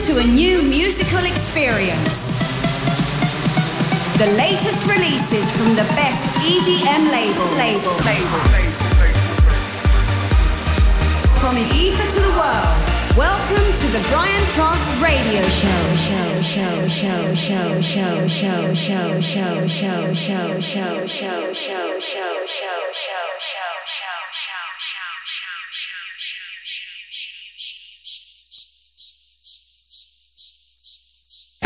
to a new musical experience. The latest releases from the best EDM label. Label. Label. From the ether to the world. Welcome to the Brian Cross Radio show, show, show, show, show, show, show, show, show, show, show, show, show,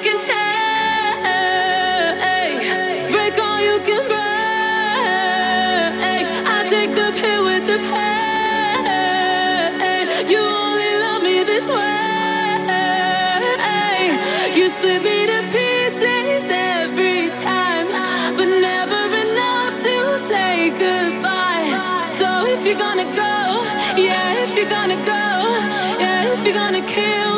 can take, break all you can break. I take the pill with the pain. You only love me this way. You split me to pieces every time, but never enough to say goodbye. So if you're gonna go, yeah, if you're gonna go, yeah, if you're gonna kill.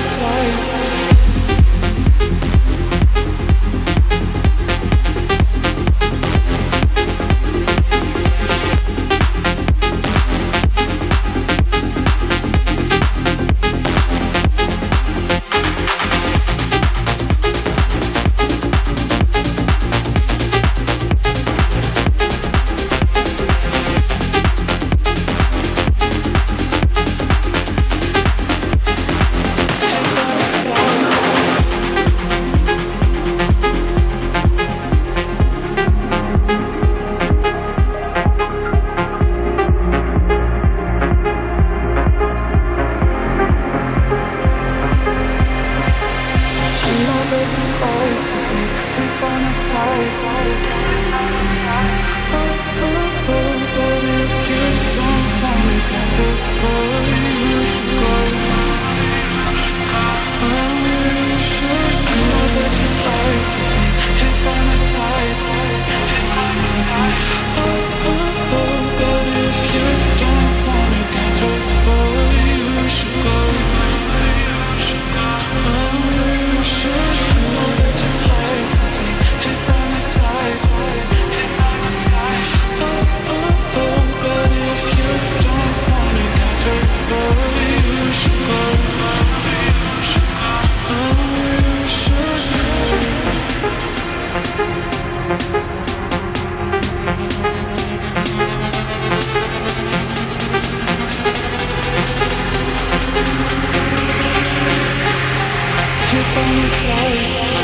Side. sorry.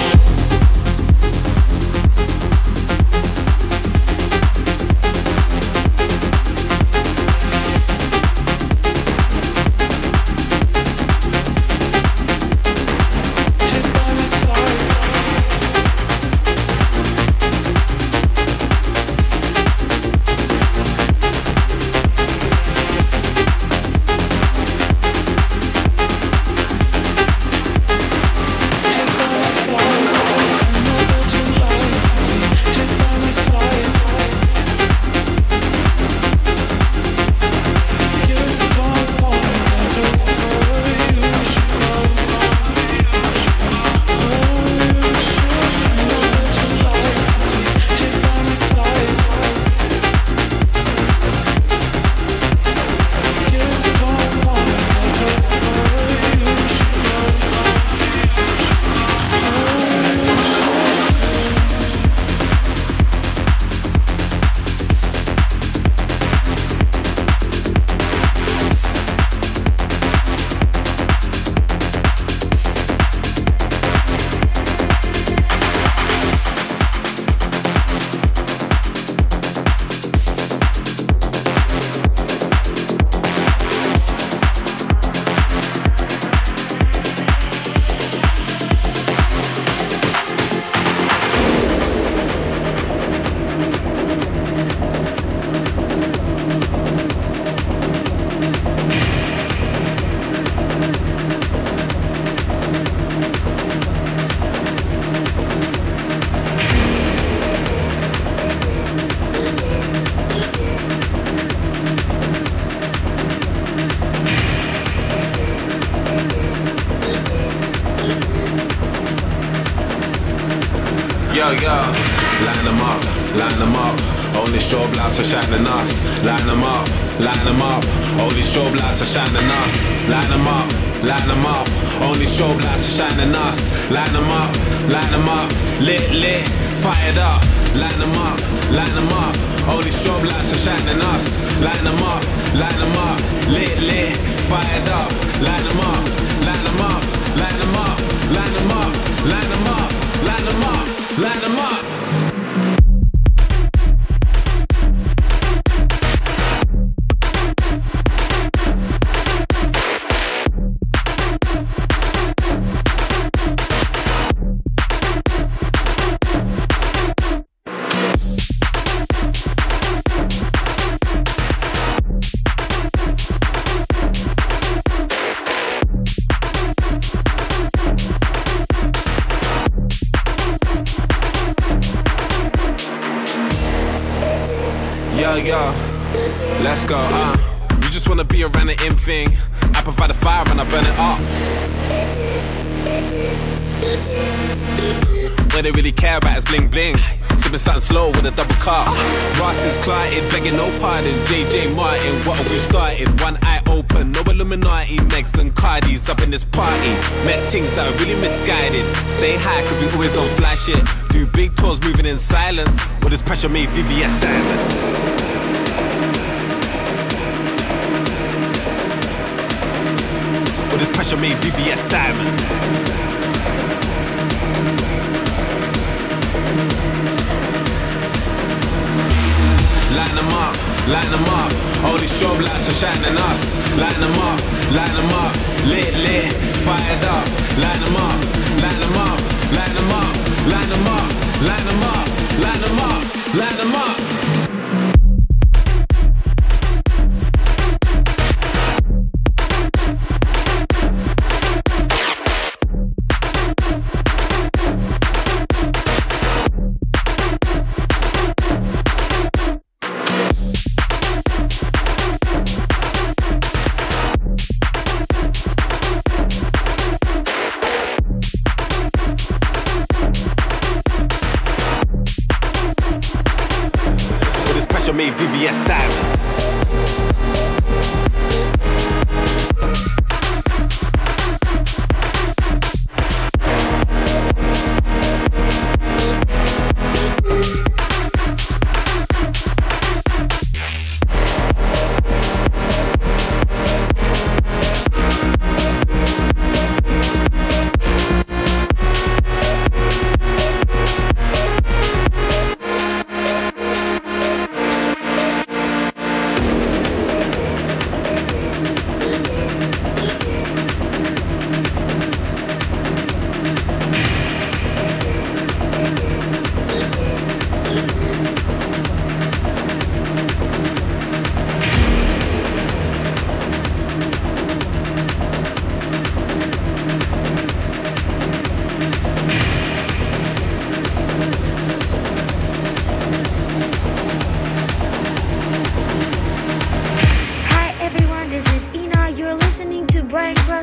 Yeah. Line them up, line them up. Only strobe lights are shining us. Line them up, line them up. Only strobe lights are shining us. Line them up, line them up. Only strobe lights are shining us. Line them up, line them up. Lit, lit, fired up. Line them up, line them up. Only strobe lights are shining us. Line them up, line them up. Lit, lit, fired up. Line them up, line them up, line them up, line them up, line them up, line them up. Around the in thing. I provide the fire and I burn it up. What they really care about is bling bling. Sipping something slow with a double cup. Ross is clotted, begging no pardon. JJ Martin, what have we started? One eye open, no Illuminati. Megs and Cardis up in this party. Met things that are really misguided. Stay high, cause we always on flash shit. Do big tours moving in silence. With this pressure made VVS diamonds. Pressure made VVS diamonds. Line them up, line them up. All these strobe lights are shining us. Line them up, line them up. Lit, lit, fired up. Line them up, line them up, line them up, line them up, line them up, line them up, line them up.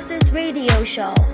Cross's radio show.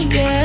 Yeah.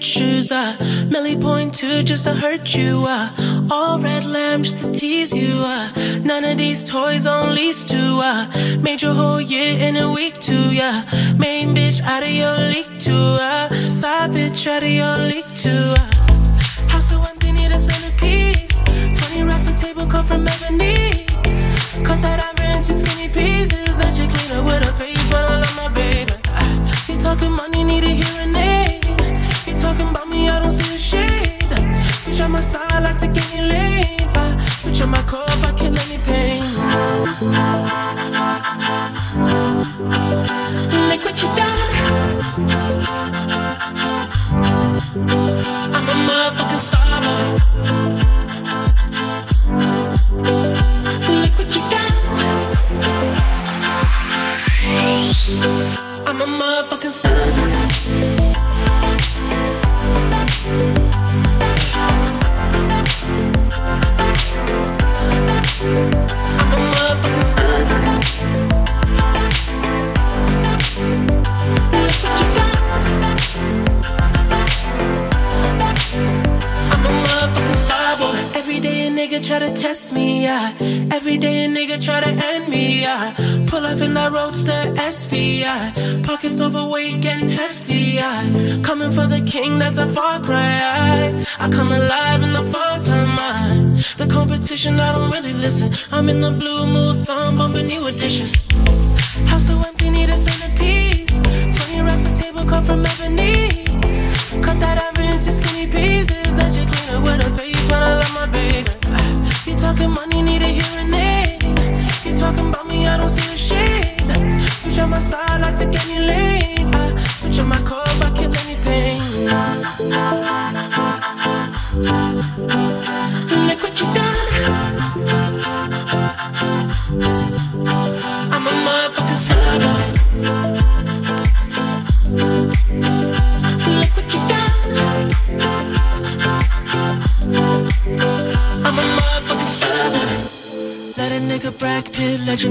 Church shoes. Uh. Millie point two just to hurt you. Uh. All red lamb just to tease you. Uh. None of these toys on lease to. Uh. Made your whole year in a week too. Yeah. Main bitch out of your league too. Uh. Side bitch out of your league a nigga try to test me, yeah. Every day a nigga try to end me, yeah. Pull up in that roadster yeah. For the king, that's a far cry. I, come alive in the fall time, I. The competition, I don't really listen. I'm in the blue mood, song bumping new edition. House so empty, need a centerpiece. 20 racks a table come from ebony. Cut that ivory into skinny pieces. Then she clean up with her face, but I love my baby. You talking money, need a hearing aid. You talking about me, I don't see a shade. Switch on my side, like to get me laid.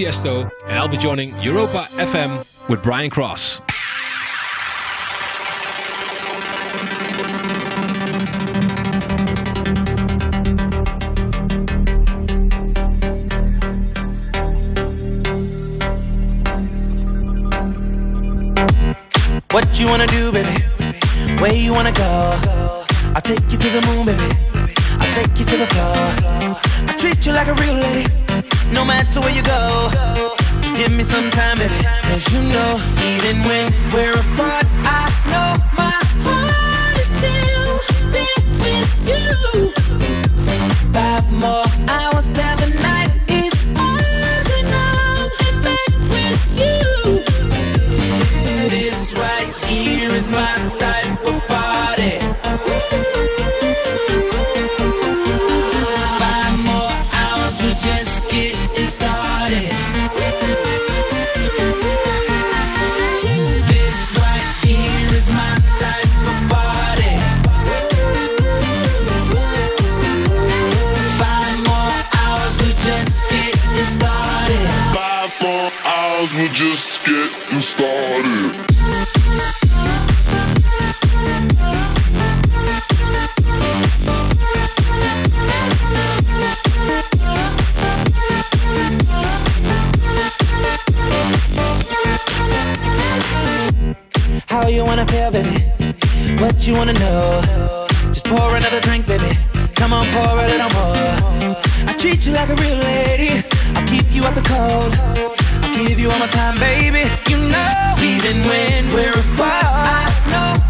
Tiesto, and I'll be joining Europa FM with Brian Cross. What you wanna do, baby? Where you wanna go? I'll take you to the moon, baby. I'll take you to the floor. I treat you like a real lady no matter where you go. Just give me some time, baby. Cause you know, even when we're apart, I know my heart is still there with you. Five more hours down. just started. How you wanna feel, baby? What you wanna know? Just pour another drink, baby. Come on, pour a little more. I treat you like a real lady. I'll keep you out the cold give you all my time, baby. You know, even when we're apart, I know